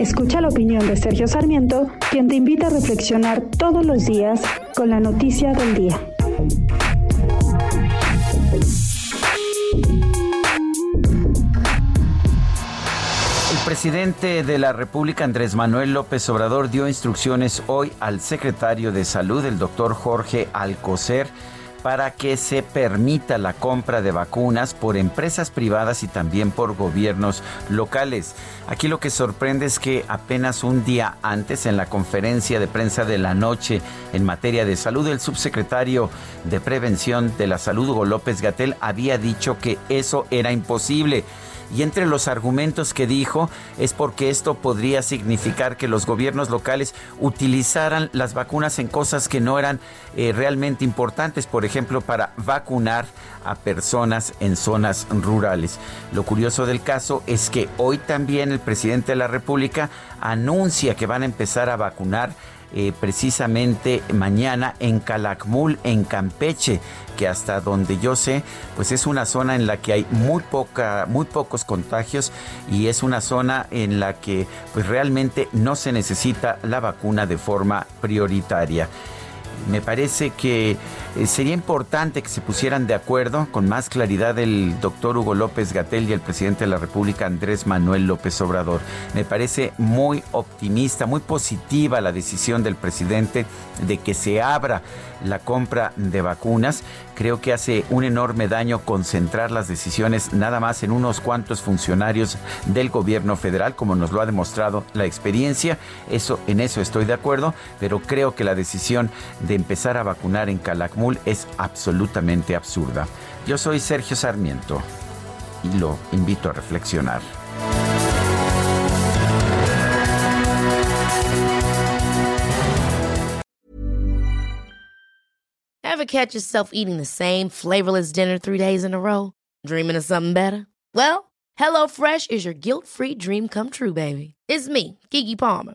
Escucha la opinión de Sergio Sarmiento, quien te invita a reflexionar todos los días con la noticia del día. El presidente de la República, Andrés Manuel López Obrador, dio instrucciones hoy al secretario de Salud, el doctor Jorge Alcocer, para que se permita la compra de vacunas por empresas privadas y también por gobiernos locales. Aquí lo que sorprende es que apenas un día antes, en la conferencia de prensa de la noche en materia de salud, el subsecretario de Prevención de la Salud, Hugo López Gatel, había dicho que eso era imposible. Y entre los argumentos que dijo es porque esto podría significar que los gobiernos locales utilizaran las vacunas en cosas que no eran eh, realmente importantes, por ejemplo, para vacunar a personas en zonas rurales. Lo curioso del caso es que hoy también el presidente de la República anuncia que van a empezar a vacunar eh, precisamente mañana en Calakmul, en Campeche, que hasta donde yo sé, pues es una zona en la que hay muy poca, muy pocos contagios y es una zona en la que pues realmente no se necesita la vacuna de forma prioritaria. Me parece que eh, sería importante que se pusieran de acuerdo con más claridad el doctor Hugo López Gatel y el presidente de la República Andrés Manuel López Obrador. Me parece muy optimista, muy positiva la decisión del presidente de que se abra la compra de vacunas. Creo que hace un enorme daño concentrar las decisiones nada más en unos cuantos funcionarios del gobierno federal, como nos lo ha demostrado la experiencia. Eso, en eso estoy de acuerdo, pero creo que la decisión de empezar a vacunar en Calakmul es absolutamente absurda. Yo soy Sergio Sarmiento y lo invito a reflexionar. Ever catch yourself eating the same flavorless dinner three days in a row? Dreaming of something better? Well, HelloFresh is your guilt-free dream come true, baby. It's me, Kiki Palmer.